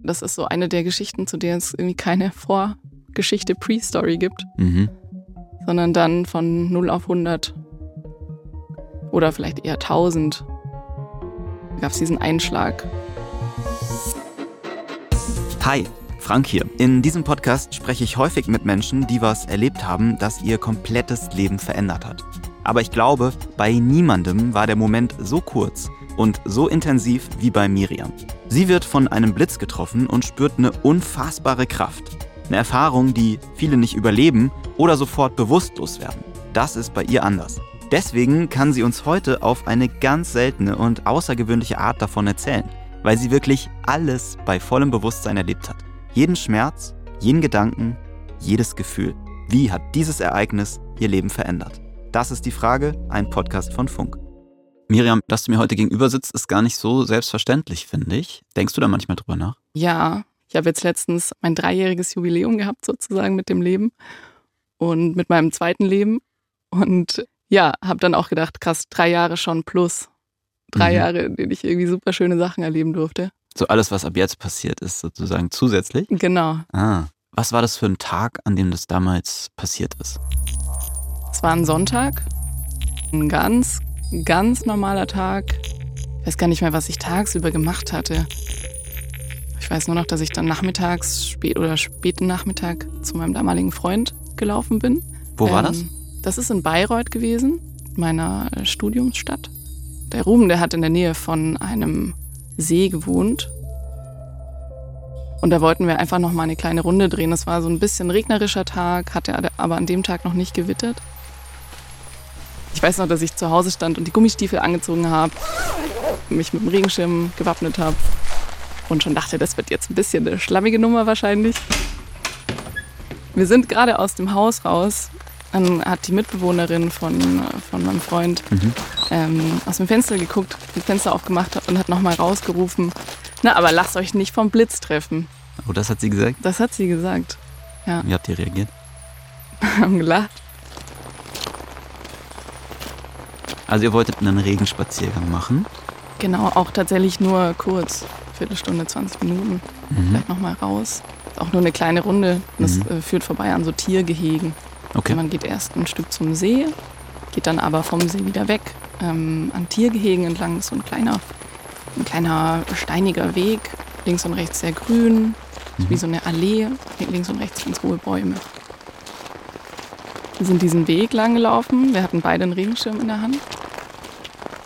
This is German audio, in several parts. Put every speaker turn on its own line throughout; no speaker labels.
Das ist so eine der Geschichten, zu der es irgendwie keine Vorgeschichte, Pre-Story gibt,
Mhm.
sondern dann von 0 auf 100 oder vielleicht eher 1000 gab es diesen Einschlag.
Hi, Frank hier. In diesem Podcast spreche ich häufig mit Menschen, die was erlebt haben, das ihr komplettes Leben verändert hat. Aber ich glaube, bei niemandem war der Moment so kurz und so intensiv wie bei Miriam. Sie wird von einem Blitz getroffen und spürt eine unfassbare Kraft. Eine Erfahrung, die viele nicht überleben oder sofort bewusstlos werden. Das ist bei ihr anders. Deswegen kann sie uns heute auf eine ganz seltene und außergewöhnliche Art davon erzählen, weil sie wirklich alles bei vollem Bewusstsein erlebt hat. Jeden Schmerz, jeden Gedanken, jedes Gefühl. Wie hat dieses Ereignis ihr Leben verändert? Das ist die Frage, ein Podcast von Funk. Miriam, dass du mir heute gegenüber sitzt, ist gar nicht so selbstverständlich, finde ich. Denkst du da manchmal drüber nach?
Ja, ich habe jetzt letztens mein dreijähriges Jubiläum gehabt, sozusagen mit dem Leben und mit meinem zweiten Leben. Und ja, habe dann auch gedacht, krass, drei Jahre schon plus. Drei
Mhm.
Jahre, in denen ich irgendwie super schöne Sachen erleben durfte.
So alles, was ab jetzt passiert, ist sozusagen zusätzlich.
Genau.
Ah. Was war das für ein Tag, an dem das damals passiert ist?
Es war ein Sonntag. Ein ganz, ganz normaler Tag. Ich weiß gar nicht mehr, was ich tagsüber gemacht hatte. Ich weiß nur noch, dass ich dann nachmittags, spät oder späten Nachmittag zu meinem damaligen Freund gelaufen bin.
Wo war
Ähm,
das?
Das ist in Bayreuth gewesen, meiner Studiumsstadt. Der Ruben, der hat in der Nähe von einem See gewohnt. Und da wollten wir einfach noch mal eine kleine Runde drehen. Es war so ein bisschen regnerischer Tag, hatte aber an dem Tag noch nicht gewittert. Ich weiß noch, dass ich zu Hause stand und die Gummistiefel angezogen habe, mich mit dem Regenschirm gewappnet habe und schon dachte, das wird jetzt ein bisschen eine schlammige Nummer wahrscheinlich. Wir sind gerade aus dem Haus raus. Dann hat die Mitbewohnerin von, von meinem Freund
Mhm.
ähm, aus dem Fenster geguckt, das Fenster aufgemacht und hat nochmal rausgerufen, na, aber lasst euch nicht vom Blitz treffen.
Oh, das hat sie gesagt.
Das hat sie gesagt.
Wie habt ihr reagiert?
Haben gelacht.
Also ihr wolltet einen Regenspaziergang machen.
Genau, auch tatsächlich nur kurz. Viertelstunde, 20 Minuten.
Mhm.
Vielleicht nochmal raus. Auch nur eine kleine Runde. Das
Mhm.
äh, führt vorbei an so Tiergehegen.
Okay.
Man geht erst ein Stück zum See, geht dann aber vom See wieder weg. Ähm, an Tiergehegen entlang ist so ein kleiner, ein kleiner steiniger Weg. Links und rechts sehr grün. Ist Wie so eine Allee. Links und rechts ganz hohe Bäume. Wir sind diesen Weg lang gelaufen. Wir hatten beide einen Regenschirm in der Hand.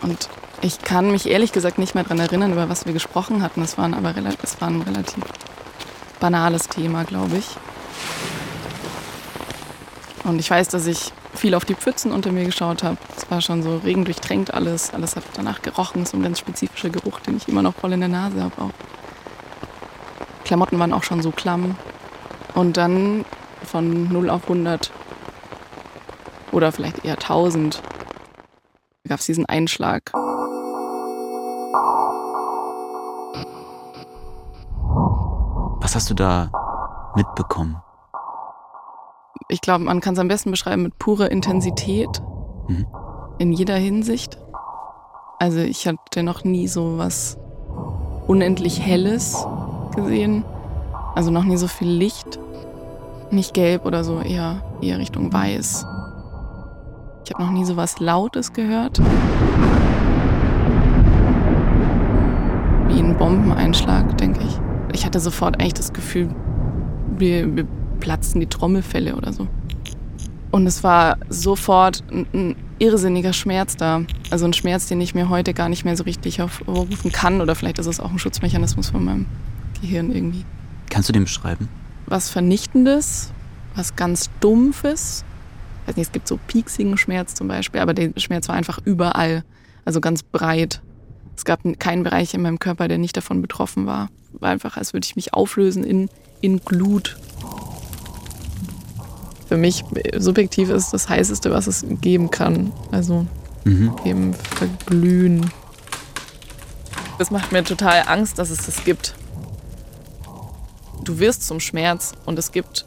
Und ich kann mich ehrlich gesagt nicht mehr daran erinnern, über was wir gesprochen hatten. Es, waren aber es war ein relativ banales Thema, glaube ich. Und ich weiß, dass ich viel auf die Pfützen unter mir geschaut habe. Es war schon so regendurchtränkt alles. Alles hat danach gerochen. So ein ganz spezifischer Geruch, den ich immer noch voll in der Nase habe auch. Klamotten waren auch schon so klamm. Und dann von 0 auf 100 oder vielleicht eher 1000 gab es diesen Einschlag.
Was hast du da mitbekommen?
Ich glaube, man kann es am besten beschreiben mit purer Intensität
Mhm.
in jeder Hinsicht. Also ich hatte noch nie so was unendlich Helles gesehen. Also noch nie so viel Licht. Nicht gelb oder so, eher, eher Richtung weiß. Ich habe noch nie so was Lautes gehört. Wie ein Bombeneinschlag, denke ich. Ich hatte sofort eigentlich das Gefühl, wir, wir platzten die Trommelfälle oder so. Und es war sofort ein, ein irrsinniger Schmerz da. Also ein Schmerz, den ich mir heute gar nicht mehr so richtig hervorrufen kann. Oder vielleicht ist es auch ein Schutzmechanismus von meinem Gehirn irgendwie.
Kannst du den beschreiben?
Was Vernichtendes, was ganz Dumpfes. Ich weiß nicht, es gibt so pieksigen Schmerz zum Beispiel, aber der Schmerz war einfach überall. Also ganz breit. Es gab keinen Bereich in meinem Körper, der nicht davon betroffen war. War einfach, als würde ich mich auflösen in, in Glut. Für mich äh, subjektiv ist das heißeste, was es geben kann. Also
Mhm.
eben verglühen. Das macht mir total Angst, dass es das gibt. Du wirst zum Schmerz und es gibt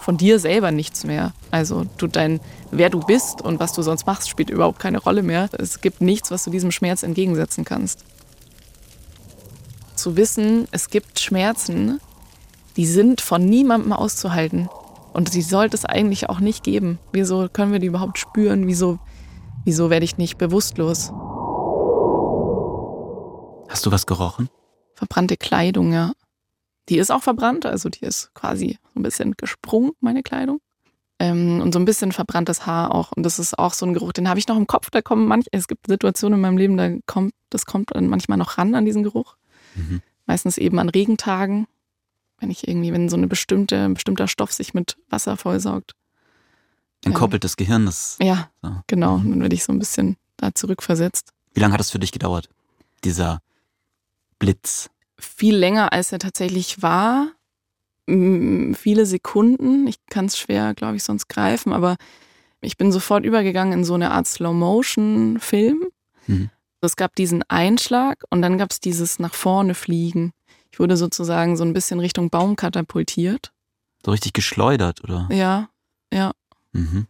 von dir selber nichts mehr. Also du dein, wer du bist und was du sonst machst, spielt überhaupt keine Rolle mehr. Es gibt nichts, was du diesem Schmerz entgegensetzen kannst. zu wissen, es gibt Schmerzen, die sind von niemandem auszuhalten. Und die sollte es eigentlich auch nicht geben. Wieso können wir die überhaupt spüren? Wieso, wieso werde ich nicht bewusstlos?
Hast du was gerochen?
Verbrannte Kleidung, ja. Die ist auch verbrannt, also die ist quasi so ein bisschen gesprungen, meine Kleidung. Ähm, und so ein bisschen verbranntes Haar auch. Und das ist auch so ein Geruch, den habe ich noch im Kopf. Da kommen manch, es gibt Situationen in meinem Leben, da kommt, das kommt manchmal noch ran an diesen Geruch. Mhm. Meistens eben an Regentagen wenn ich irgendwie, wenn so eine bestimmte, ein bestimmter Stoff sich mit Wasser vollsaugt.
Entkoppelt das Gehirn das.
Ja, so. genau. Mhm. Dann werde ich so ein bisschen da zurückversetzt.
Wie lange hat es für dich gedauert, dieser Blitz?
Viel länger, als er tatsächlich war. Viele Sekunden. Ich kann es schwer, glaube ich, sonst greifen, aber ich bin sofort übergegangen in so eine Art Slow-Motion-Film. Mhm. Es gab diesen Einschlag und dann gab es dieses nach vorne fliegen. Ich wurde sozusagen so ein bisschen Richtung Baum katapultiert.
So richtig geschleudert, oder?
Ja, ja. Mhm.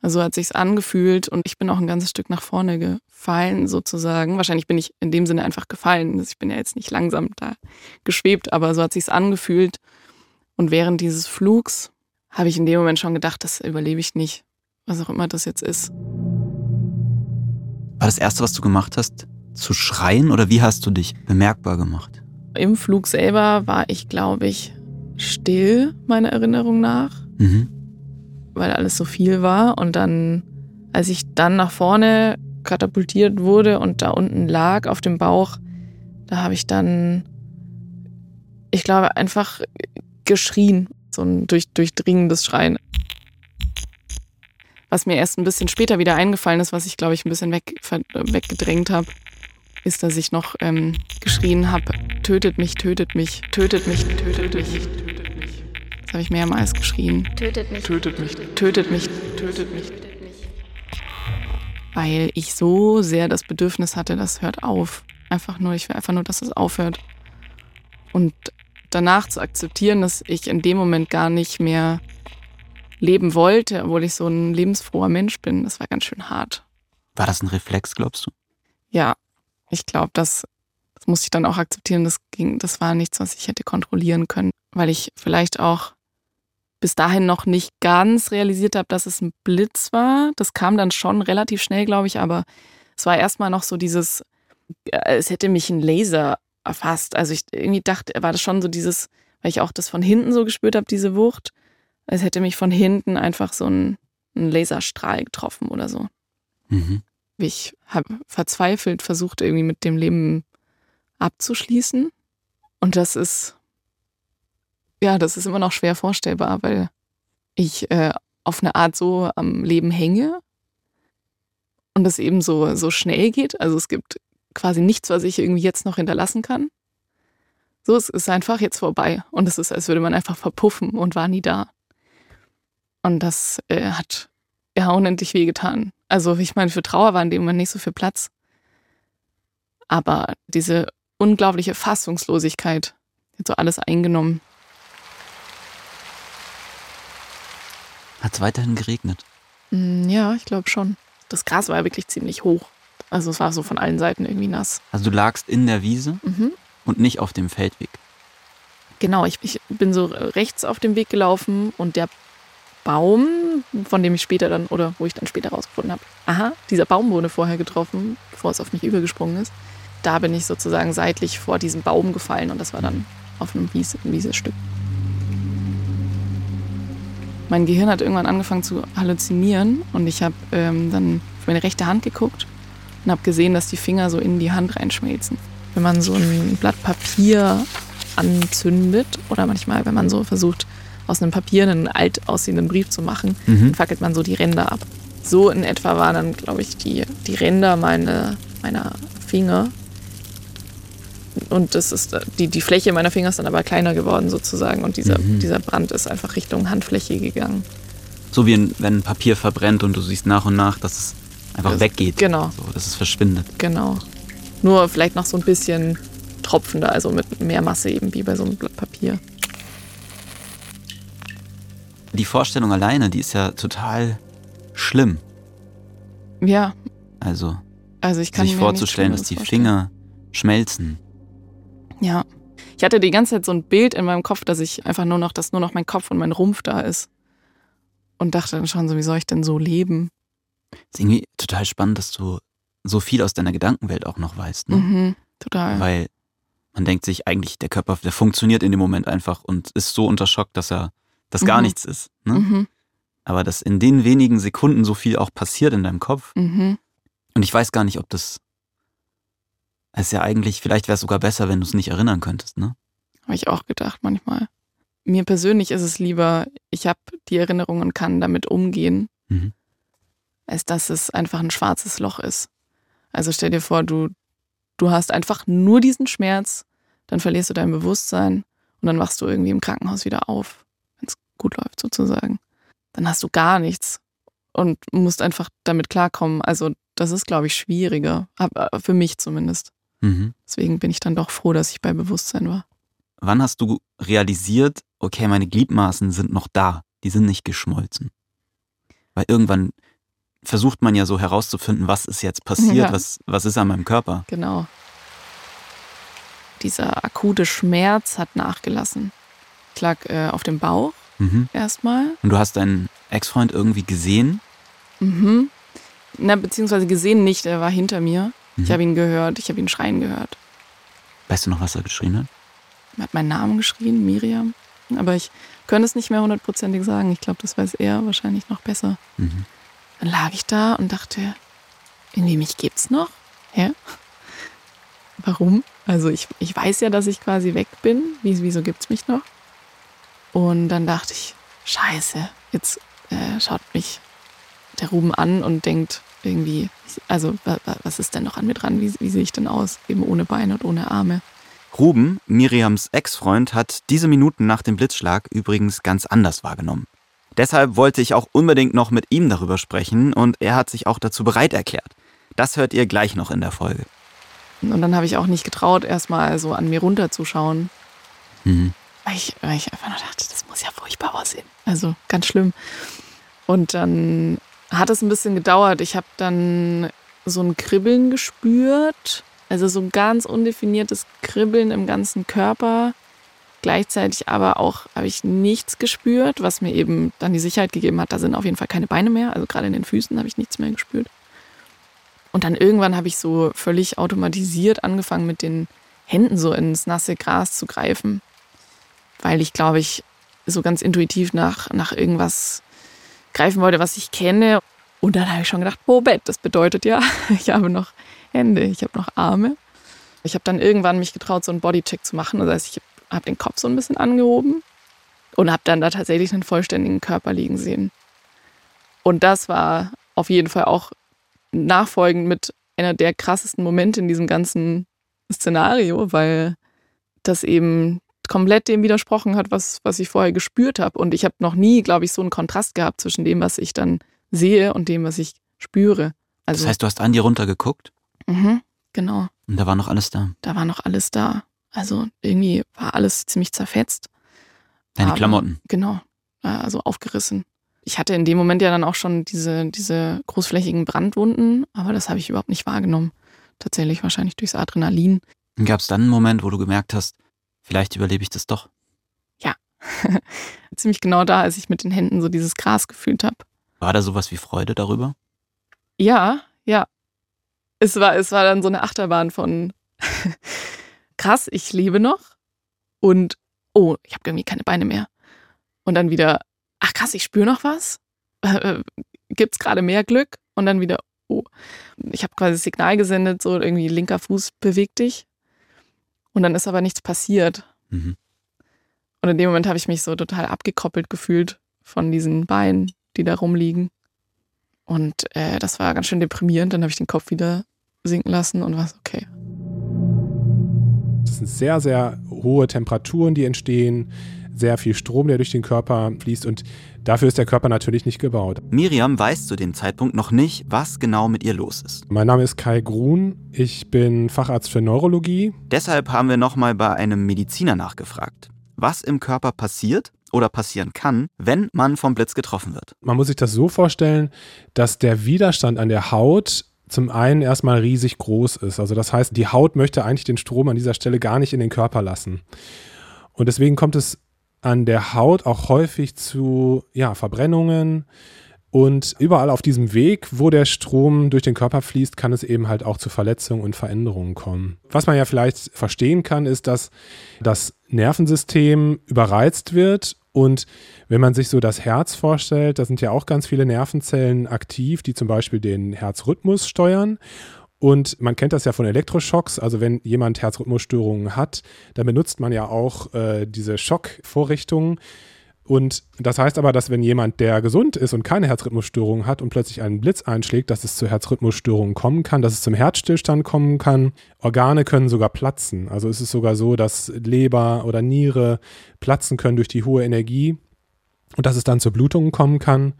Also hat sich's angefühlt und ich bin auch ein ganzes Stück nach vorne gefallen, sozusagen. Wahrscheinlich bin ich in dem Sinne einfach gefallen. Ich bin ja jetzt nicht langsam da geschwebt, aber so hat sich's angefühlt. Und während dieses Flugs habe ich in dem Moment schon gedacht, das überlebe ich nicht, was auch immer das jetzt ist.
War das erste, was du gemacht hast, zu schreien oder wie hast du dich bemerkbar gemacht?
Im Flug selber war ich, glaube ich, still, meiner Erinnerung nach, mhm. weil alles so viel war. Und dann, als ich dann nach vorne katapultiert wurde und da unten lag auf dem Bauch, da habe ich dann, ich glaube, einfach geschrien, so ein durch, durchdringendes Schreien. Was mir erst ein bisschen später wieder eingefallen ist, was ich, glaube ich, ein bisschen weg, weggedrängt habe ist, dass ich noch ähm, geschrien habe, tötet mich, tötet mich, tötet mich, tötet mich, tötet mich. Das habe ich mehrmals geschrien.
Tötet mich,
tötet mich, tötet mich, tötet mich. Weil ich so sehr das Bedürfnis hatte, das hört auf. Einfach nur, ich will einfach nur, dass es aufhört. Und danach zu akzeptieren, dass ich in dem Moment gar nicht mehr leben wollte, obwohl ich so ein lebensfroher Mensch bin, das war ganz schön hart.
War das ein Reflex, glaubst du?
Ja, ich glaube, das, das musste ich dann auch akzeptieren. Das ging, das war nichts, was ich hätte kontrollieren können, weil ich vielleicht auch bis dahin noch nicht ganz realisiert habe, dass es ein Blitz war. Das kam dann schon relativ schnell, glaube ich, aber es war erstmal noch so dieses, äh, es hätte mich ein Laser erfasst. Also ich irgendwie dachte, war das schon so dieses, weil ich auch das von hinten so gespürt habe, diese Wucht. Es hätte mich von hinten einfach so ein, ein Laserstrahl getroffen oder so. Mhm. Ich habe verzweifelt versucht, irgendwie mit dem Leben abzuschließen. Und das ist, ja, das ist immer noch schwer vorstellbar, weil ich äh, auf eine Art so am Leben hänge und das eben so, so schnell geht. Also es gibt quasi nichts, was ich irgendwie jetzt noch hinterlassen kann. So, es ist einfach jetzt vorbei. Und es ist, als würde man einfach verpuffen und war nie da. Und das äh, hat ja unendlich wehgetan. Also ich meine, für Trauer war in dem Moment nicht so viel Platz. Aber diese unglaubliche Fassungslosigkeit hat so alles eingenommen.
Hat es weiterhin geregnet?
Mm, ja, ich glaube schon. Das Gras war ja wirklich ziemlich hoch. Also es war so von allen Seiten irgendwie nass.
Also du lagst in der Wiese mhm. und nicht auf dem Feldweg.
Genau, ich, ich bin so rechts auf dem Weg gelaufen und der Baum, von dem ich später dann, oder wo ich dann später rausgefunden habe, aha, dieser Baum wurde vorher getroffen, bevor es auf mich übergesprungen ist. Da bin ich sozusagen seitlich vor diesem Baum gefallen und das war dann auf einem Wiese, Wiesestück. Mein Gehirn hat irgendwann angefangen zu halluzinieren und ich habe ähm, dann auf meine rechte Hand geguckt und habe gesehen, dass die Finger so in die Hand reinschmelzen. Wenn man so ein Blatt Papier anzündet oder manchmal, wenn man so versucht, aus einem Papier einen alt aussehenden Brief zu machen, mhm. fackelt man so die Ränder ab. So in etwa waren dann, glaube ich, die, die Ränder meine, meiner Finger. Und das ist, die, die Fläche meiner Finger ist dann aber kleiner geworden sozusagen. Und dieser, mhm. dieser Brand ist einfach Richtung Handfläche gegangen.
So wie wenn Papier verbrennt und du siehst nach und nach, dass es einfach das, weggeht.
Genau.
So, dass es verschwindet.
Genau. Nur vielleicht noch so ein bisschen tropfender, also mit mehr Masse eben wie bei so einem Blatt Papier
die Vorstellung alleine, die ist ja total schlimm.
Ja.
Also,
also ich kann
sich vorzustellen, dass die Finger schmelzen.
Ja. Ich hatte die ganze Zeit so ein Bild in meinem Kopf, dass ich einfach nur noch, dass nur noch mein Kopf und mein Rumpf da ist. Und dachte dann schon so, wie soll ich denn so leben?
Ist irgendwie total spannend, dass du so viel aus deiner Gedankenwelt auch noch weißt. Ne?
Mhm, total.
Weil man denkt sich eigentlich, der Körper, der funktioniert in dem Moment einfach und ist so unter Schock, dass er, dass gar
Mhm.
nichts ist. Ne?
Mhm,
Aber dass in den wenigen Sekunden so viel auch passiert in deinem Kopf.
mhm.
Und ich weiß gar nicht, ob das. Es ist ja eigentlich, vielleicht wäre es sogar besser, wenn du es nicht erinnern könntest, ne?
Habe ich auch gedacht manchmal. Mir persönlich ist es lieber, ich habe die Erinnerung und kann damit umgehen,
Mhm.
Als dass es einfach ein schwarzes Loch ist. Also stell dir vor, du, du hast einfach nur diesen Schmerz, dann verlierst du dein Bewusstsein und dann wachst du irgendwie im Krankenhaus wieder auf, wenn es gut läuft sozusagen. Dann hast du gar nichts und musst einfach damit klarkommen. Also das ist, glaube ich, schwieriger, äh, für mich zumindest.
Mhm.
Deswegen bin ich dann doch froh, dass ich bei Bewusstsein war.
Wann hast du realisiert, okay, meine Gliedmaßen sind noch da, die sind nicht geschmolzen? Weil irgendwann versucht man ja so herauszufinden, was ist jetzt passiert,
Ja.
was, was ist an meinem Körper.
Genau. Dieser akute Schmerz hat nachgelassen. Ich lag äh, auf dem Bauch
Mhm.
erstmal.
Und du hast deinen Ex-Freund irgendwie gesehen?
Mhm. Na, beziehungsweise gesehen nicht, er war hinter mir. Ich
Mhm.
habe ihn gehört, ich habe ihn schreien gehört.
Weißt du noch, was er geschrien hat?
Er hat meinen Namen geschrien, Miriam. Aber ich könnte es nicht mehr hundertprozentig sagen. Ich glaube, das weiß er wahrscheinlich noch besser.
Mhm.
Dann lag ich da und dachte, irgendwie mich gibt's noch? Hä? Warum? Also ich, ich weiß ja, dass ich quasi weg bin. Wie, wieso gibt's mich noch? Und dann dachte ich, scheiße, jetzt äh, schaut mich der Ruben an und denkt irgendwie, also wa, wa, was ist denn noch an mir dran? Wie, wie sehe ich denn aus? Eben ohne Beine und ohne Arme.
Ruben, Miriams Ex-Freund, hat diese Minuten nach dem Blitzschlag übrigens ganz anders wahrgenommen. Deshalb wollte ich auch unbedingt noch mit ihm darüber sprechen und er hat sich auch dazu bereit erklärt. Das hört ihr gleich noch in der Folge.
Und dann habe ich auch nicht getraut, erstmal so an mir runterzuschauen.
Mhm.
Weil ich, weil ich einfach nur dachte, das muss ja furchtbar aussehen. Also ganz schlimm. Und dann hat es ein bisschen gedauert. Ich habe dann so ein Kribbeln gespürt. Also so ein ganz undefiniertes Kribbeln im ganzen Körper. Gleichzeitig aber auch habe ich nichts gespürt, was mir eben dann die Sicherheit gegeben hat, da sind auf jeden Fall keine Beine mehr. Also gerade in den Füßen habe ich nichts mehr gespürt. Und dann irgendwann habe ich so völlig automatisiert angefangen, mit den Händen so ins nasse Gras zu greifen weil ich, glaube ich, so ganz intuitiv nach, nach irgendwas greifen wollte, was ich kenne. Und dann habe ich schon gedacht, Bobett, das bedeutet ja, ich habe noch Hände, ich habe noch Arme. Ich habe dann irgendwann mich getraut, so einen Bodycheck zu machen. Das heißt, ich habe den Kopf so ein bisschen angehoben und habe dann da tatsächlich einen vollständigen Körper liegen sehen. Und das war auf jeden Fall auch nachfolgend mit einer der krassesten Momente in diesem ganzen Szenario, weil das eben komplett dem widersprochen hat, was, was ich vorher gespürt habe. Und ich habe noch nie, glaube ich, so einen Kontrast gehabt zwischen dem, was ich dann sehe und dem, was ich spüre. Also,
Das heißt, du hast an dir runtergeguckt
mhm, genau,
und da war noch alles da.
da war noch alles da. Also irgendwie war alles ziemlich zerfetzt.
Deine
Aber-
Klamotten.
Genau, äh, also aufgerissen. Ich hatte in dem Moment ja dann auch schon diese, diese großflächigen Brandwunden, aber das habe ich überhaupt nicht wahrgenommen. Tatsächlich wahrscheinlich durchs Adrenalin.
Gab es dann einen Moment, wo du gemerkt hast, vielleicht überlebe ich das doch?
Ziemlich genau da, als ich mit den Händen so dieses Gras gefühlt habe.
War da sowas wie Freude darüber?
Ja, ja. Es war, es war dann so eine Achterbahn von krass, ich lebe noch und oh, ich habe irgendwie keine Beine mehr. Und dann wieder, ach krass, ich spüre noch was. Äh, Gibt es gerade mehr Glück? Und dann wieder, oh, ich habe quasi das Signal gesendet, so irgendwie linker Fuß bewegt dich. Und dann ist aber nichts passiert.
Mhm.
Und in dem Moment habe ich mich so total abgekoppelt gefühlt von diesen Beinen, die da rumliegen. Und äh, das war ganz schön deprimierend. Dann habe ich den Kopf wieder sinken lassen und war okay.
Das sind sehr, sehr hohe Temperaturen, die entstehen, sehr viel Strom, der durch den Körper fließt und dafür ist der Körper natürlich nicht gebaut.
Miriam weiß zu dem Zeitpunkt noch nicht, was genau mit ihr los ist.
Mein Name ist Kai Grun, ich bin Facharzt für Neurologie.
Deshalb haben wir nochmal bei einem Mediziner nachgefragt, was im Körper passiert oder passieren kann, wenn man vom Blitz getroffen wird.
Man muss sich das so vorstellen, dass der Widerstand an der Haut zum einen erstmal riesig groß ist. Also das heißt, die Haut möchte eigentlich den Strom an dieser Stelle gar nicht in den Körper lassen. Und deswegen kommt es an der Haut auch häufig zu ja, Verbrennungen. Und überall auf diesem Weg, wo der Strom durch den Körper fließt, kann es eben halt auch zu Verletzungen und Veränderungen kommen. Was man ja vielleicht verstehen kann, ist, dass das Nervensystem überreizt wird und wenn man sich so das Herz vorstellt, da sind ja auch ganz viele Nervenzellen aktiv, die zum Beispiel den Herzrhythmus steuern. Und man kennt das ja von Elektroschocks. Also wenn jemand Herzrhythmusstörungen hat, dann benutzt man ja auch äh, diese Schockvorrichtungen. Und das heißt aber, dass wenn jemand, der gesund ist und keine Herzrhythmusstörungen hat und plötzlich einen Blitz einschlägt, dass es zu Herzrhythmusstörungen kommen kann, dass es zum Herzstillstand kommen kann. Organe können sogar platzen. Also es ist sogar so, dass Leber oder Niere platzen können durch die hohe Energie und dass es dann zu Blutungen kommen kann.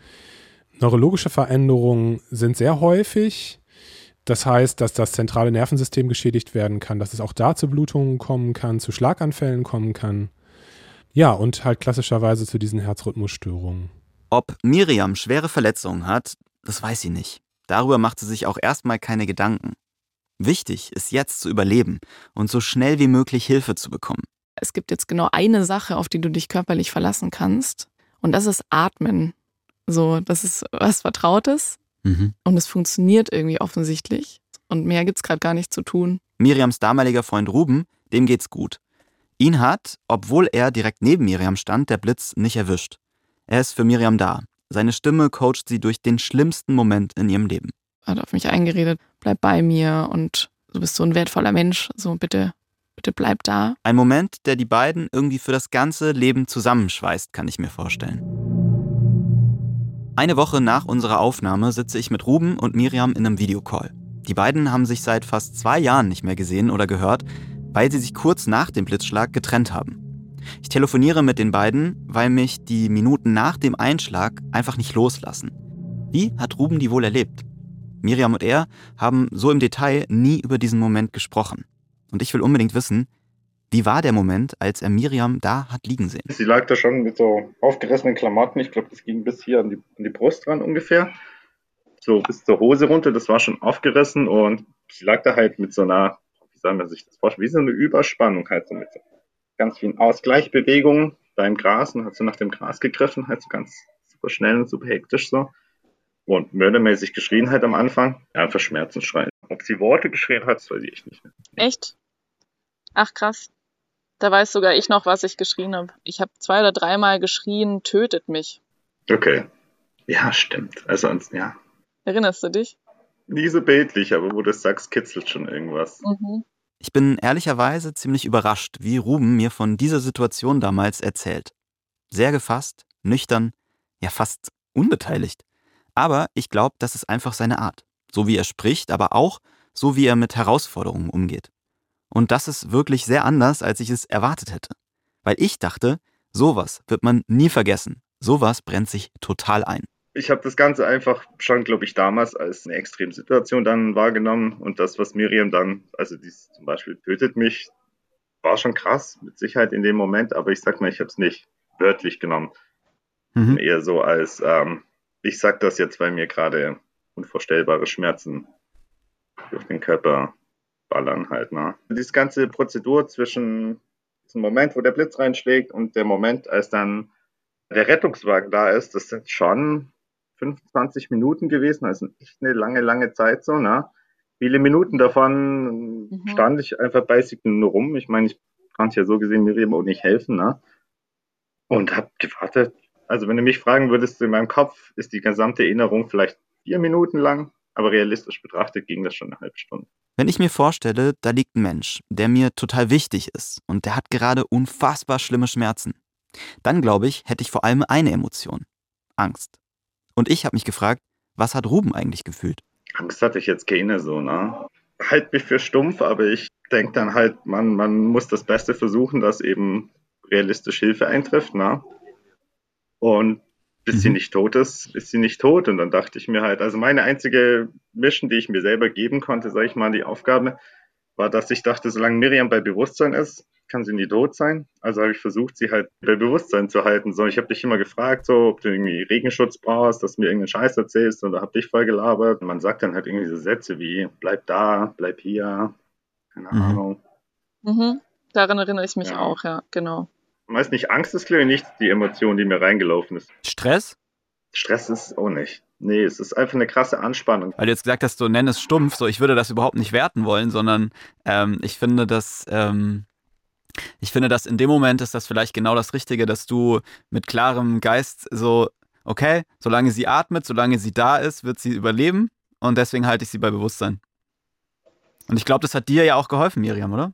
Neurologische Veränderungen sind sehr häufig. Das heißt, dass das zentrale Nervensystem geschädigt werden kann, dass es auch da zu Blutungen kommen kann, zu Schlaganfällen kommen kann. Ja, und halt klassischerweise zu diesen Herzrhythmusstörungen.
Ob Miriam schwere Verletzungen hat, das weiß sie nicht. Darüber macht sie sich auch erstmal keine Gedanken. Wichtig ist jetzt zu überleben und so schnell wie möglich Hilfe zu bekommen.
Es gibt jetzt genau eine Sache, auf die du dich körperlich verlassen kannst. Und das ist Atmen. So, das ist was Vertrautes. Mhm. Und es funktioniert irgendwie offensichtlich. Und mehr gibt es gerade gar nicht zu tun.
Miriams damaliger Freund Ruben, dem geht's gut. Ihn hat, obwohl er direkt neben Miriam stand, der Blitz nicht erwischt. Er ist für Miriam da. Seine Stimme coacht sie durch den schlimmsten Moment in ihrem Leben.
Er hat auf mich eingeredet, bleib bei mir und du bist so ein wertvoller Mensch, so bitte, bitte bleib da.
Ein Moment, der die beiden irgendwie für das ganze Leben zusammenschweißt, kann ich mir vorstellen. Eine Woche nach unserer Aufnahme sitze ich mit Ruben und Miriam in einem Videocall. Die beiden haben sich seit fast zwei Jahren nicht mehr gesehen oder gehört, weil sie sich kurz nach dem Blitzschlag getrennt haben. Ich telefoniere mit den beiden, weil mich die Minuten nach dem Einschlag einfach nicht loslassen. Wie hat Ruben die wohl erlebt? Miriam und er haben so im Detail nie über diesen Moment gesprochen. Und ich will unbedingt wissen, wie war der Moment, als er Miriam da hat liegen sehen?
Sie lag da schon mit so aufgerissenen Klamotten. Ich glaube, das ging bis hier an die, an die Brust ran ungefähr. So bis zur Hose runter. Das war schon aufgerissen und sie lag da halt mit so einer, soll man sich das vorstellen, wie so eine Überspannung halt so mit so ganz vielen Ausgleichbewegungen da im Gras und hat so nach dem Gras gegriffen, halt so ganz super schnell und super hektisch so. Und mördermäßig geschrien halt am Anfang. Ja, einfach Schmerzensschreien. Ob sie Worte geschrien hat, das weiß ich echt nicht mehr.
Echt? Ach krass. Da weiß sogar ich noch, was ich geschrien habe. Ich habe zwei oder dreimal geschrien, tötet mich.
Okay. Ja, stimmt. Also, ja.
Erinnerst du dich?
Nie so bildlich, aber wo du das sagst, kitzelt schon irgendwas. Mhm.
Ich bin ehrlicherweise ziemlich überrascht, wie Ruben mir von dieser Situation damals erzählt. Sehr gefasst, nüchtern, ja fast unbeteiligt. Aber ich glaube, das ist einfach seine Art. So wie er spricht, aber auch so wie er mit Herausforderungen umgeht. Und das ist wirklich sehr anders, als ich es erwartet hätte. Weil ich dachte, sowas wird man nie vergessen. Sowas brennt sich total ein.
Ich habe das Ganze einfach schon, glaube ich, damals als eine Extremsituation dann wahrgenommen. Und das, was Miriam dann, also dies zum Beispiel tötet mich, war schon krass, mit Sicherheit in dem Moment. Aber ich sag mal, ich habe es nicht wörtlich genommen. Mhm. Eher so als, ähm, ich sag das jetzt, weil mir gerade unvorstellbare Schmerzen durch den Körper ballern halt. Ne? Diese ganze Prozedur zwischen diesem Moment, wo der Blitz reinschlägt und der Moment, als dann der Rettungswagen da ist, das sind schon 25 Minuten gewesen, also echt eine lange, lange Zeit so, ne? Viele Minuten davon mhm. stand ich einfach bei nur rum. Ich meine, ich konnte ja so gesehen Miriam auch nicht helfen, ne? Und hab gewartet. Also wenn du mich fragen würdest, in meinem Kopf ist die gesamte Erinnerung vielleicht vier Minuten lang, aber realistisch betrachtet ging das schon eine halbe Stunde.
Wenn ich mir vorstelle, da liegt ein Mensch, der mir total wichtig ist und der hat gerade unfassbar schlimme Schmerzen, dann glaube ich, hätte ich vor allem eine Emotion. Angst. Und ich habe mich gefragt, was hat Ruben eigentlich gefühlt?
Angst hatte ich jetzt keine so, ne? Halt mich für stumpf, aber ich denke dann halt, man, man muss das Beste versuchen, dass eben realistisch Hilfe eintrifft, ne? Und bis mhm. sie nicht tot ist, ist sie nicht tot. Und dann dachte ich mir halt, also meine einzige Mission, die ich mir selber geben konnte, sage ich mal, die Aufgabe, war, dass ich dachte, solange Miriam bei Bewusstsein ist, kann sie nie tot sein. Also habe ich versucht, sie halt bei Bewusstsein zu halten. So, ich habe dich immer gefragt, so, ob du irgendwie Regenschutz brauchst, dass du mir irgendeinen Scheiß erzählst oder hab dich voll gelabert. Und man sagt dann halt irgendwie so Sätze wie, bleib da, bleib hier, keine mhm. Ahnung.
Mhm. Daran erinnere ich mich ja. auch, ja, genau.
Meist nicht Angst ist, glaube ich, nicht die Emotion, die mir reingelaufen ist.
Stress?
Stress ist auch nicht. Nee, es ist einfach eine krasse Anspannung.
Weil du jetzt gesagt hast, du nenn es stumpf, so ich würde das überhaupt nicht werten wollen, sondern ähm, ich finde, dass ähm, ich finde, dass in dem Moment ist das vielleicht genau das Richtige, dass du mit klarem Geist so, okay, solange sie atmet, solange sie da ist, wird sie überleben und deswegen halte ich sie bei Bewusstsein. Und ich glaube, das hat dir ja auch geholfen, Miriam, oder?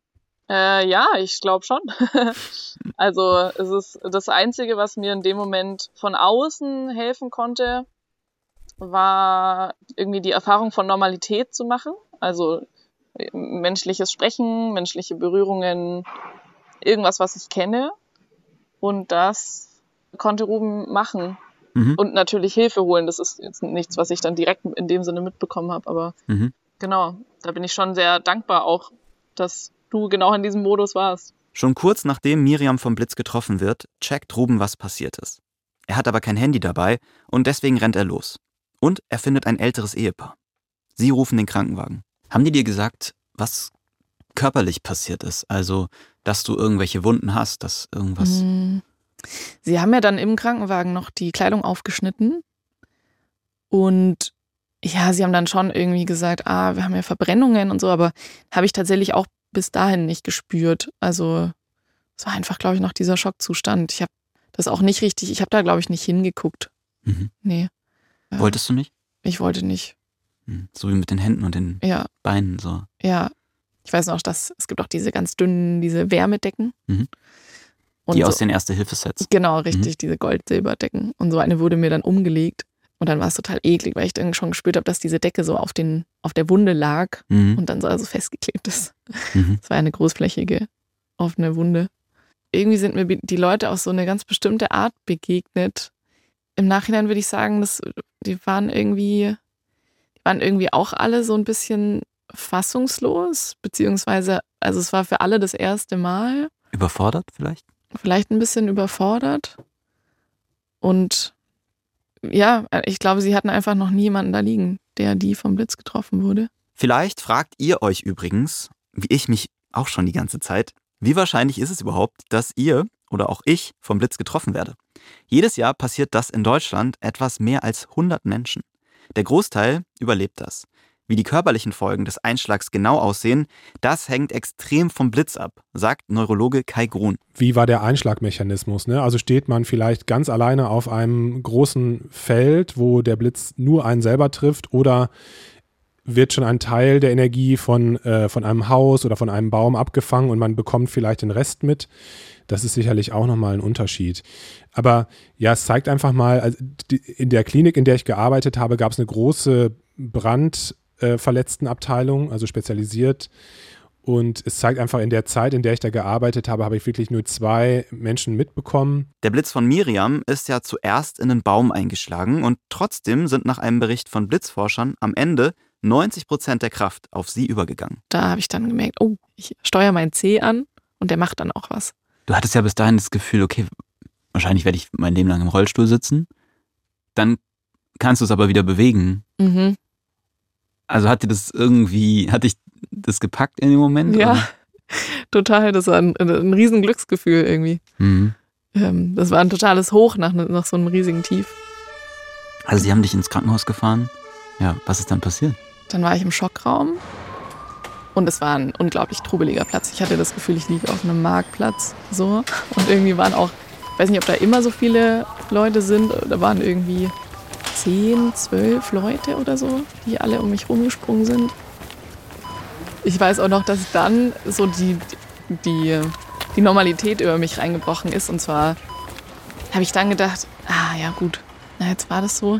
Äh, ja, ich glaube schon. also es ist das Einzige, was mir in dem Moment von außen helfen konnte, war irgendwie die Erfahrung von Normalität zu machen. Also menschliches Sprechen, menschliche Berührungen, irgendwas, was ich kenne. Und das konnte Ruben machen. Mhm. Und natürlich Hilfe holen. Das ist jetzt nichts, was ich dann direkt in dem Sinne mitbekommen habe. Aber mhm. genau, da bin ich schon sehr dankbar auch, dass du genau in diesem Modus warst.
Schon kurz nachdem Miriam vom Blitz getroffen wird, checkt Ruben, was passiert ist. Er hat aber kein Handy dabei und deswegen rennt er los. Und er findet ein älteres Ehepaar. Sie rufen den Krankenwagen. Haben die dir gesagt, was körperlich passiert ist? Also, dass du irgendwelche Wunden hast, dass irgendwas. Hm.
Sie haben ja dann im Krankenwagen noch die Kleidung aufgeschnitten. Und ja, sie haben dann schon irgendwie gesagt, ah, wir haben ja Verbrennungen und so, aber habe ich tatsächlich auch bis dahin nicht gespürt. Also es war einfach, glaube ich, noch dieser Schockzustand. Ich habe das auch nicht richtig, ich habe da, glaube ich, nicht hingeguckt. Mhm. Nee.
Wolltest du nicht?
Ich wollte nicht.
Hm, so wie mit den Händen und den ja. Beinen so.
Ja, ich weiß noch, dass es gibt auch diese ganz dünnen, diese Wärmedecken. Mhm.
Die so, aus den Erste-Hilfe-Sets.
Genau, richtig, mhm. diese Gold-Silber-Decken. Und so eine wurde mir dann umgelegt. Und dann war es total eklig, weil ich dann schon gespürt habe, dass diese Decke so auf, den, auf der Wunde lag mhm. und dann so also festgeklebt ist. Mhm. Es war eine großflächige, offene Wunde. Irgendwie sind mir die Leute auf so eine ganz bestimmte Art begegnet. Im Nachhinein würde ich sagen, dass die waren irgendwie, die waren irgendwie auch alle so ein bisschen fassungslos, beziehungsweise, also es war für alle das erste Mal.
Überfordert vielleicht?
Vielleicht ein bisschen überfordert. Und ja, ich glaube, sie hatten einfach noch niemanden da liegen, der die vom Blitz getroffen wurde.
Vielleicht fragt ihr euch übrigens, wie ich mich auch schon die ganze Zeit, wie wahrscheinlich ist es überhaupt, dass ihr oder auch ich vom Blitz getroffen werde? Jedes Jahr passiert das in Deutschland etwas mehr als 100 Menschen. Der Großteil überlebt das. Wie die körperlichen Folgen des Einschlags genau aussehen, das hängt extrem vom Blitz ab, sagt Neurologe Kai Grun.
Wie war der Einschlagmechanismus? Ne? Also steht man vielleicht ganz alleine auf einem großen Feld, wo der Blitz nur einen selber trifft oder wird schon ein Teil der Energie von, äh, von einem Haus oder von einem Baum abgefangen und man bekommt vielleicht den Rest mit. Das ist sicherlich auch nochmal ein Unterschied. Aber ja, es zeigt einfach mal, also in der Klinik, in der ich gearbeitet habe, gab es eine große Brand- äh, also spezialisiert. Und es zeigt einfach, in der Zeit, in der ich da gearbeitet habe, habe ich wirklich nur zwei Menschen mitbekommen.
Der Blitz von Miriam ist ja zuerst in einen Baum eingeschlagen und trotzdem sind nach einem Bericht von Blitzforschern am Ende 90 Prozent der Kraft auf sie übergegangen.
Da habe ich dann gemerkt, oh, ich steuere meinen C an und der macht dann auch was.
Du hattest ja bis dahin das Gefühl, okay, wahrscheinlich werde ich mein Leben lang im Rollstuhl sitzen. Dann kannst du es aber wieder bewegen. Mhm. Also hat dir das irgendwie, hat dich das gepackt in dem Moment?
Ja, oder? total. Das war ein, ein riesen Glücksgefühl irgendwie. Mhm. Ähm, das war ein totales Hoch nach, nach so einem riesigen Tief.
Also sie haben dich ins Krankenhaus gefahren. Ja, was ist dann passiert?
Dann war ich im Schockraum und es war ein unglaublich trubeliger Platz. Ich hatte das Gefühl, ich liege auf einem Marktplatz so und irgendwie waren auch, ich weiß nicht, ob da immer so viele Leute sind, da waren irgendwie zehn, zwölf Leute oder so, die alle um mich rumgesprungen sind. Ich weiß auch noch, dass dann so die, die, die Normalität über mich reingebrochen ist. Und zwar habe ich dann gedacht, ah ja gut, na jetzt war das so.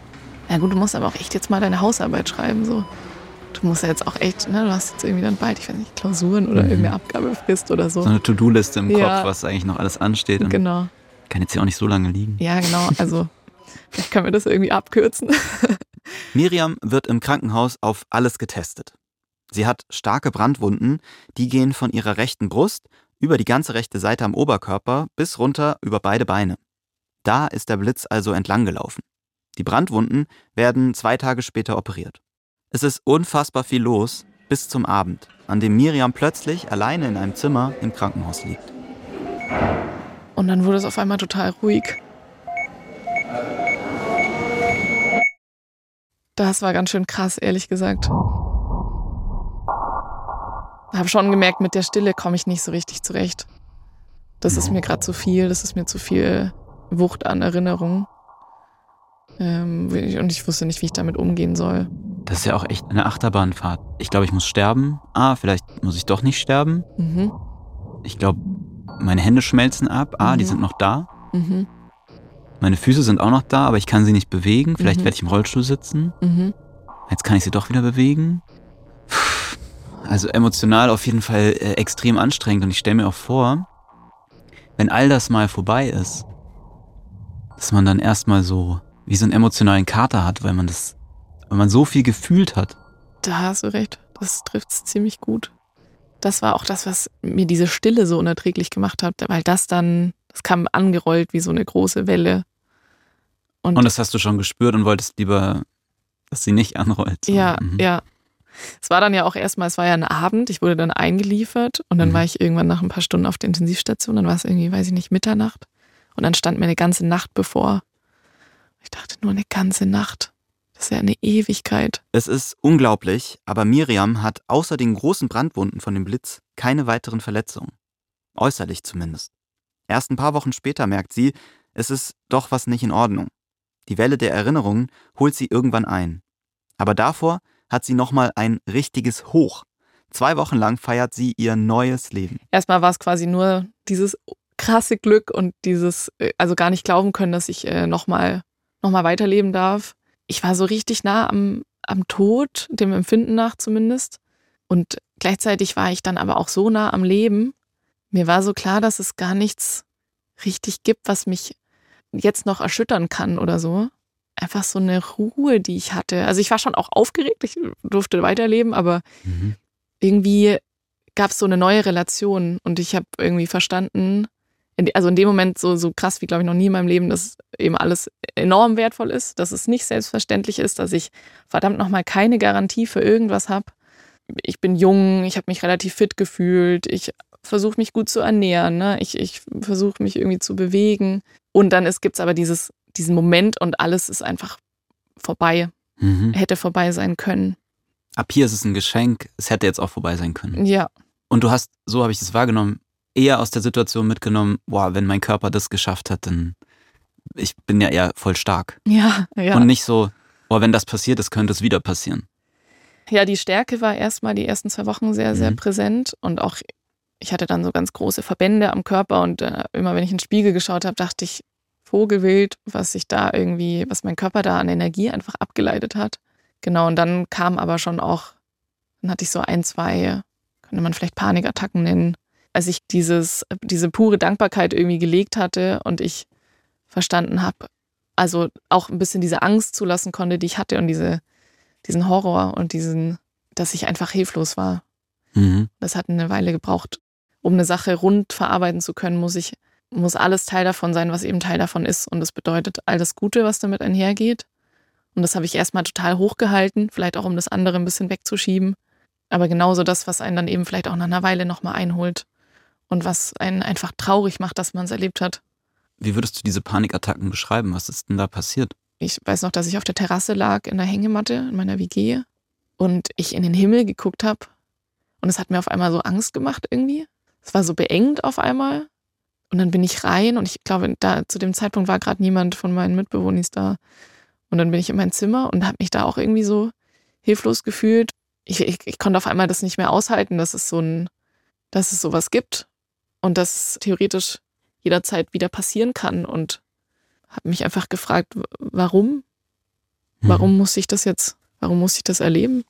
Na gut, du musst aber auch echt jetzt mal deine Hausarbeit schreiben. So. Du musst ja jetzt auch echt, ne, du hast jetzt irgendwie dann bald, ich weiß nicht, Klausuren oder mhm. irgendeine Abgabefrist oder so.
So eine To-Do-Liste im ja. Kopf, was eigentlich noch alles ansteht.
genau.
Kann jetzt hier auch nicht so lange liegen.
Ja, genau. Also Vielleicht können wir das irgendwie abkürzen.
Miriam wird im Krankenhaus auf alles getestet. Sie hat starke Brandwunden, die gehen von ihrer rechten Brust über die ganze rechte Seite am Oberkörper bis runter über beide Beine. Da ist der Blitz also entlang gelaufen. Die Brandwunden werden zwei Tage später operiert. Es ist unfassbar viel los bis zum Abend, an dem Miriam plötzlich alleine in einem Zimmer im Krankenhaus liegt.
Und dann wurde es auf einmal total ruhig. Das war ganz schön krass, ehrlich gesagt. Habe schon gemerkt, mit der Stille komme ich nicht so richtig zurecht. Das ist mir gerade zu viel, das ist mir zu viel Wucht an Erinnerungen. Ähm, und ich wusste nicht, wie ich damit umgehen soll.
Das ist ja auch echt eine Achterbahnfahrt. Ich glaube, ich muss sterben. Ah, vielleicht muss ich doch nicht sterben.
Mhm.
Ich glaube, meine Hände schmelzen ab. Ah, die
Mhm.
sind noch da.
Mhm.
Meine Füße sind auch noch da, aber ich kann sie nicht bewegen. Vielleicht
Mhm.
werde ich im Rollstuhl sitzen.
Mhm.
Jetzt kann ich sie doch wieder bewegen. Also emotional auf jeden Fall äh, extrem anstrengend. Und ich stelle mir auch vor, wenn all das mal vorbei ist, dass man dann erstmal so wie so einen emotionalen Kater hat, weil man das, weil man so viel gefühlt hat.
Da hast du recht. Das trifft es ziemlich gut. Das war auch das, was mir diese Stille so unerträglich gemacht hat, weil das dann, das kam angerollt wie so eine große Welle. Und,
Und das hast du schon gespürt und wolltest lieber, dass sie nicht anrollt.
ja,
Mhm.
ja. Es war dann ja auch erstmal, es war ja ein Abend, ich wurde dann eingeliefert und dann
Mhm.
war ich irgendwann nach ein paar Stunden auf der Intensivstation, dann war es irgendwie, weiß ich nicht, Mitternacht. Und dann stand mir eine ganze Nacht bevor. Ich dachte, nur eine ganze Nacht. Das ist ja eine Ewigkeit.
Es ist unglaublich, aber Miriam hat außer den großen Brandwunden von dem Blitz keine weiteren Verletzungen. Äußerlich zumindest. Erst ein paar Wochen später merkt sie, es ist doch was nicht in Ordnung. Die Welle der Erinnerungen holt sie irgendwann ein. Aber davor hat sie nochmal ein richtiges Hoch. Zwei Wochen lang feiert sie ihr neues Leben.
erstmal war es quasi nur dieses krasse Glück und dieses, äh, also gar nicht glauben können, dass ich äh, nochmal noch mal weiterleben darf. Ich war so richtig nah am, am Tod, dem Empfinden nach zumindest. Und gleichzeitig war ich dann aber auch so nah am Leben. Mir war so klar, dass es gar nichts richtig gibt, was mich jetzt noch erschüttern kann oder so. Einfach so eine Ruhe, die ich hatte. Also ich war schon auch aufgeregt, ich durfte weiterleben, aber irgendwie gab es so eine neue Relation und ich habe irgendwie verstanden, also in dem Moment so, so krass wie, glaube ich, noch nie in meinem Leben, dass eben alles enorm wertvoll ist, dass es nicht selbstverständlich ist, dass ich verdammt nochmal keine Garantie für irgendwas habe. Ich bin jung, ich habe mich relativ fit gefühlt, ich versuche mich gut zu ernähren, ne? ich, ich versuche mich irgendwie zu bewegen. Und dann gibt es aber dieses, diesen Moment und alles ist einfach vorbei,
Mhm.
hätte vorbei sein können.
Ab hier ist es ein Geschenk. Es hätte jetzt auch vorbei sein können.
Ja,
Und du hast, so habe ich es wahrgenommen, eher aus der Situation mitgenommen, boah, wenn mein Körper das geschafft hat, dann ich bin ja eher voll stark.
ja, ja.
Und nicht so, boah, wenn das passiert ist, könnte es wieder passieren.
Ja, die Stärke war erstmal die ersten zwei Wochen sehr, sehr
Mhm.
präsent und auch ich hatte dann so ganz große Verbände am Körper und äh, immer wenn ich in den Spiegel geschaut habe, dachte ich, Vogelwild, was sich da irgendwie, was mein Körper da an Energie einfach abgeleitet hat. Genau, und dann kam aber schon auch, dann hatte ich so ein, zwei, könnte man vielleicht Panikattacken nennen, als ich dieses, diese pure Dankbarkeit irgendwie gelegt hatte und ich verstanden habe, also auch ein bisschen diese Angst zulassen konnte, die ich hatte und diese, diesen Horror und diesen, dass ich einfach hilflos war.
Mhm.
Das hat eine Weile gebraucht. Um eine Sache rund verarbeiten zu können, muss ich, muss alles Teil davon sein, was eben Teil davon ist. Und das bedeutet all das Gute, was damit einhergeht. Und das habe ich erstmal total hochgehalten, vielleicht auch um das andere ein bisschen wegzuschieben. Aber genauso das, was einen dann eben vielleicht auch nach einer Weile nochmal einholt. Und was einen einfach traurig macht, dass man es erlebt hat.
Wie würdest du diese Panikattacken beschreiben? Was ist denn da passiert?
Ich weiß noch, dass ich auf der Terrasse lag in der Hängematte in meiner WG und ich in den Himmel geguckt habe. Und es hat mir auf einmal so Angst gemacht irgendwie. Es war so beengt auf einmal. Und dann bin ich rein und ich glaube, da zu dem Zeitpunkt war gerade niemand von meinen Mitbewohnern da. Und dann bin ich in mein Zimmer und habe mich da auch irgendwie so hilflos gefühlt. Ich, ich, ich konnte auf einmal das nicht mehr aushalten, dass es so ein, dass es sowas gibt und dass es theoretisch jederzeit wieder passieren kann. Und habe mich einfach gefragt, warum?
Mhm.
Warum muss ich das jetzt, warum muss ich das erleben?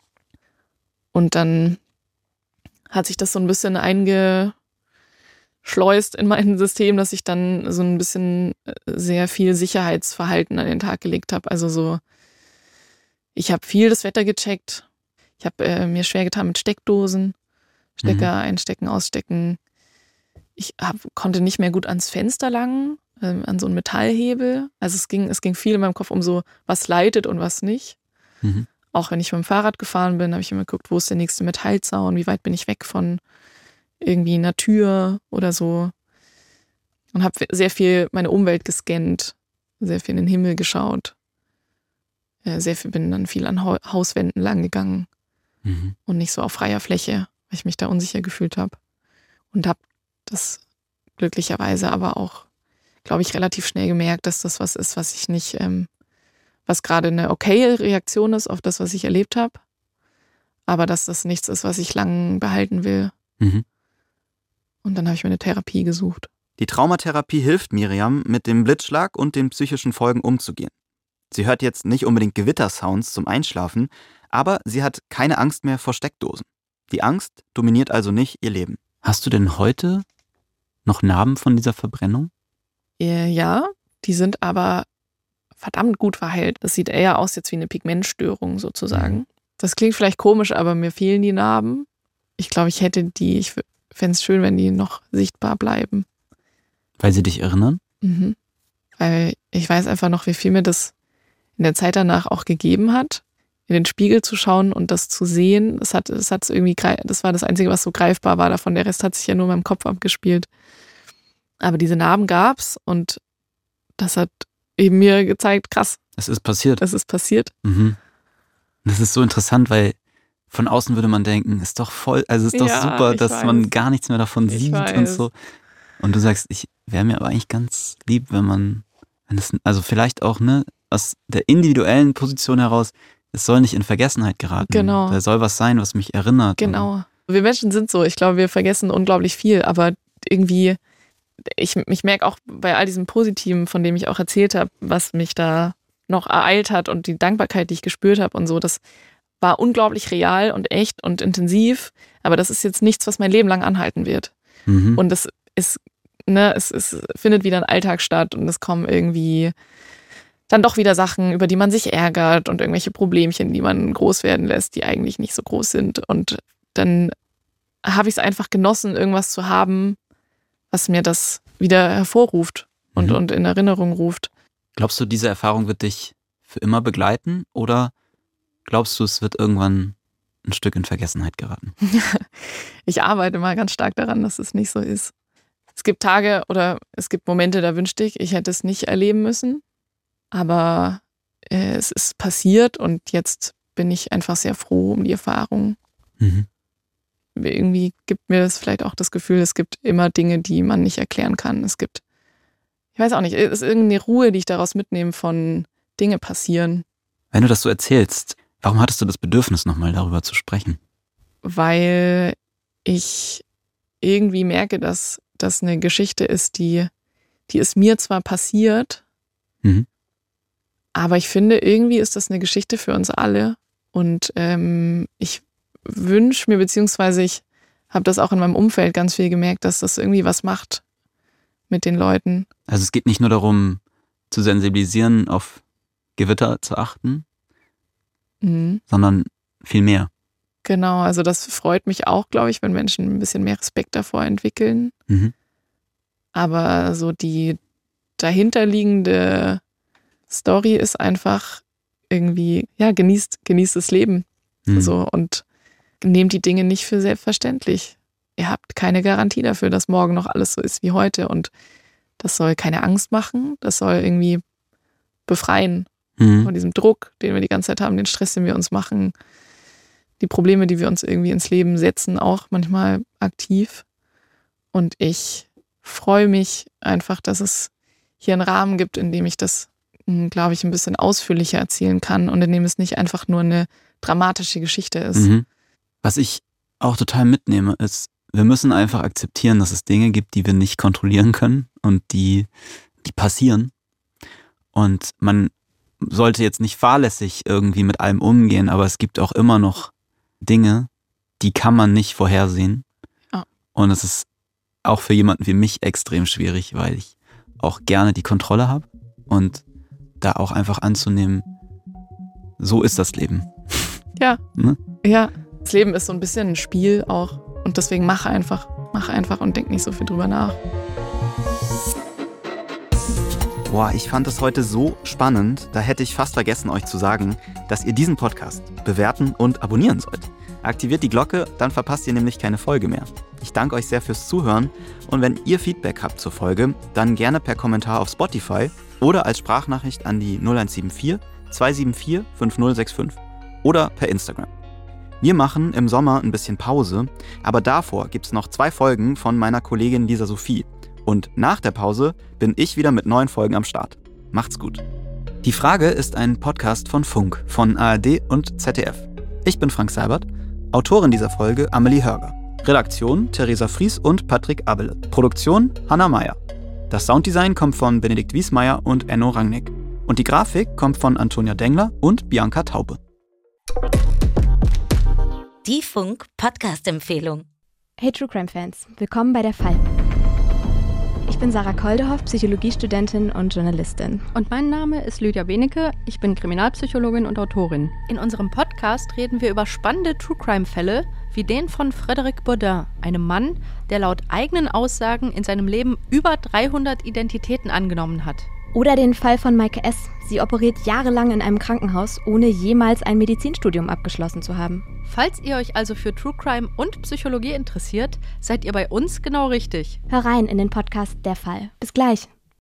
Und dann hat sich das so ein bisschen eingeschleust in mein System, dass ich dann so ein bisschen äh, sehr viel Sicherheitsverhalten an den Tag gelegt habe. Also so, ich habe viel das Wetter gecheckt. Ich habe äh, mir schwer getan mit Steckdosen, Stecker einstecken, ausstecken. Ich hab, konnte nicht mehr gut ans Fenster langen, ähm, an so einen Metallhebel. Also es ging, es ging viel in meinem Kopf um so, was leitet und was nicht.
Mhm.
Auch wenn ich mit dem Fahrrad gefahren bin, habe ich immer geguckt, wo ist der nächste Metallzaun, wie weit bin ich weg von irgendwie einer Tür oder so. Und habe sehr viel meine Umwelt gescannt, sehr viel in den Himmel geschaut. Äh, sehr viel bin dann viel an Hauswänden lang gegangen
Mhm.
und nicht so auf freier Fläche, weil ich mich da unsicher gefühlt habe. Und habe das glücklicherweise aber auch, glaube ich, relativ schnell gemerkt, dass das was ist, was ich nicht, ähm, was gerade eine okaye Reaktion ist auf das, was ich erlebt habe, aber dass das nichts ist, was ich lang behalten will.
Mhm.
Und dann habe ich mir eine Therapie gesucht.
Die Traumatherapie hilft Miriam, mit dem Blitzschlag und den psychischen Folgen umzugehen. Sie hört jetzt nicht unbedingt Gewittersounds zum Einschlafen, aber sie hat keine Angst mehr vor Steckdosen. Die Angst dominiert also nicht ihr Leben. Hast du denn heute noch Narben von dieser Verbrennung?
Äh, Ja, die sind aber verdammt gut verheilt. Das sieht eher aus jetzt wie eine Pigmentstörung sozusagen.
Mhm.
Das klingt vielleicht komisch, aber mir fehlen die Narben. Ich glaube, ich hätte die, ich fände es schön, wenn die noch sichtbar bleiben.
Weil sie dich erinnern?
Mhm. Weil ich weiß einfach noch, wie viel mir das in der Zeit danach auch gegeben hat, in den Spiegel zu schauen und das zu sehen. Das hat, das hat's irgendwie, das war das Einzige, was so greifbar war davon. Der Rest hat sich ja nur in meinem Kopf abgespielt. Aber diese Narben gab's und das hat eben mir gezeigt, krass,
Es ist passiert.
das ist passiert.
Mhm. Das ist so interessant, weil von außen würde man denken, ist doch voll, also ist doch
Ja,
super, dass
weiß.
man gar nichts mehr davon
Ich
sieht und
weiß.
so. Und du sagst, ich wäre mir aber eigentlich ganz lieb, wenn man, wenn es, also vielleicht auch, ne, aus der individuellen Position heraus, es soll nicht in Vergessenheit geraten.
Genau.
Da soll was sein, was mich erinnert.
Genau. Wir Menschen sind so. Ich glaube, wir vergessen unglaublich viel, aber irgendwie, ich, ich merke auch bei all diesem Positiven, von dem ich auch erzählt habe, was mich da noch ereilt hat und die Dankbarkeit, die ich gespürt habe und so, das war unglaublich real und echt und intensiv, aber das ist jetzt nichts, was mein Leben lang anhalten wird.
Und, mhm.
Und es ist, ne, es, es findet wieder ein Alltag statt und es kommen irgendwie dann doch wieder Sachen, über die man sich ärgert und irgendwelche Problemchen, die man groß werden lässt, die eigentlich nicht so groß sind. Und dann habe ich es einfach genossen, irgendwas zu haben, was mir das wieder hervorruft und,
Mhm.
und in Erinnerung ruft.
Glaubst du, diese Erfahrung wird dich für immer begleiten oder glaubst du, es wird irgendwann ein Stück in Vergessenheit geraten?
Ich arbeite mal ganz stark daran, dass es nicht so ist. Es gibt Tage oder es gibt Momente, da wünschte ich, ich hätte es nicht erleben müssen. Aber äh, es ist passiert und jetzt bin ich einfach sehr froh um die Erfahrung.
Mhm.
Irgendwie gibt mir das vielleicht auch das Gefühl, es gibt immer Dinge, die man nicht erklären kann. Es gibt, ich weiß auch nicht, es ist irgendeine Ruhe, die ich daraus mitnehme von Dinge passieren,
Wenn du das so erzählst, warum hattest du das Bedürfnis, nochmal darüber zu sprechen?
weil ich irgendwie merke, dass das eine Geschichte ist, die, die ist mir zwar passiert,
Mhm.
Aber ich finde, irgendwie ist das eine Geschichte für uns alle. Und ähm, ich wünsche mir, beziehungsweise ich habe das auch in meinem Umfeld ganz viel gemerkt, dass das irgendwie was macht mit den Leuten.
Also es geht nicht nur darum, zu sensibilisieren, auf Gewitter zu achten,
Mhm.
sondern viel mehr.
Genau, also das freut mich auch, glaube ich, wenn Menschen ein bisschen mehr Respekt davor entwickeln.
Mhm.
Aber so die dahinterliegende Story ist einfach irgendwie, ja, genießt, genießt das Leben.
Mhm.
So und nehmt die Dinge nicht für selbstverständlich. Ihr habt keine Garantie dafür, dass morgen noch alles so ist wie heute. Und das soll keine Angst machen, das soll irgendwie befreien
Mhm.
von diesem Druck, den wir die ganze Zeit haben, den Stress, den wir uns machen, die Probleme, die wir uns irgendwie ins Leben setzen, auch manchmal aktiv. Und ich freue mich einfach, dass es hier einen Rahmen gibt, in dem ich das, glaube ich, ein bisschen ausführlicher erzählen kann und in dem es nicht einfach nur eine dramatische Geschichte ist.
Mhm. Was ich auch total mitnehme, ist, wir müssen einfach akzeptieren, dass es Dinge gibt, die wir nicht kontrollieren können und die, die passieren. Und man sollte jetzt nicht fahrlässig irgendwie mit allem umgehen, aber es gibt auch immer noch Dinge, die kann man nicht vorhersehen.
Ja.
Und es ist auch für jemanden wie mich extrem schwierig, weil ich auch gerne die Kontrolle habe und da auch einfach anzunehmen, so ist das Leben.
Ja.
Ne?
Ja, Das Leben ist so ein bisschen ein Spiel auch. Und deswegen mach einfach, mach einfach und denk nicht so viel drüber nach.
Boah, ich fand es heute so spannend, da hätte ich fast vergessen, euch zu sagen, dass ihr diesen Podcast bewerten und abonnieren sollt. Aktiviert die Glocke, dann verpasst ihr nämlich keine Folge mehr. Ich danke euch sehr fürs Zuhören und wenn ihr Feedback habt zur Folge, dann gerne per Kommentar auf Spotify oder als Sprachnachricht an die 0174 274 5065 oder per Instagram. Wir machen im Sommer ein bisschen Pause, aber davor gibt es noch zwei Folgen von meiner Kollegin Lisa Sophie. Und nach der Pause bin ich wieder mit neuen Folgen am Start. Macht's gut. Die Frage ist ein Podcast von Funk, von ARD und ZDF. Ich bin Frank Seibert, Autorin dieser Folge Amelie Hörger. Redaktion Theresa Fries und Patrick Abele. Produktion Hanna Meyer. Das Sounddesign kommt von Benedikt Wiesmeier und Enno Rangnick. Und die Grafik kommt von Antonia Dengler und Bianca Taube.
Die Funk Podcast Empfehlung.
Hey True Crime Fans, willkommen bei der Fall. Ich bin Sarah Koldehoff, Psychologiestudentin und Journalistin.
Und mein Name ist Lydia Benecke, ich bin Kriminalpsychologin und Autorin. In unserem Podcast reden wir über spannende True Crime Fälle, wie den von Frédéric Baudin, einem Mann, der laut eigenen Aussagen in seinem Leben über 300 Identitäten angenommen hat.
Oder den Fall von Maike S. Sie operiert jahrelang in einem Krankenhaus, ohne jemals ein Medizinstudium abgeschlossen zu haben.
Falls ihr euch also für True Crime und Psychologie interessiert, seid ihr bei uns genau richtig.
Hör rein in den Podcast Der Fall. Bis gleich.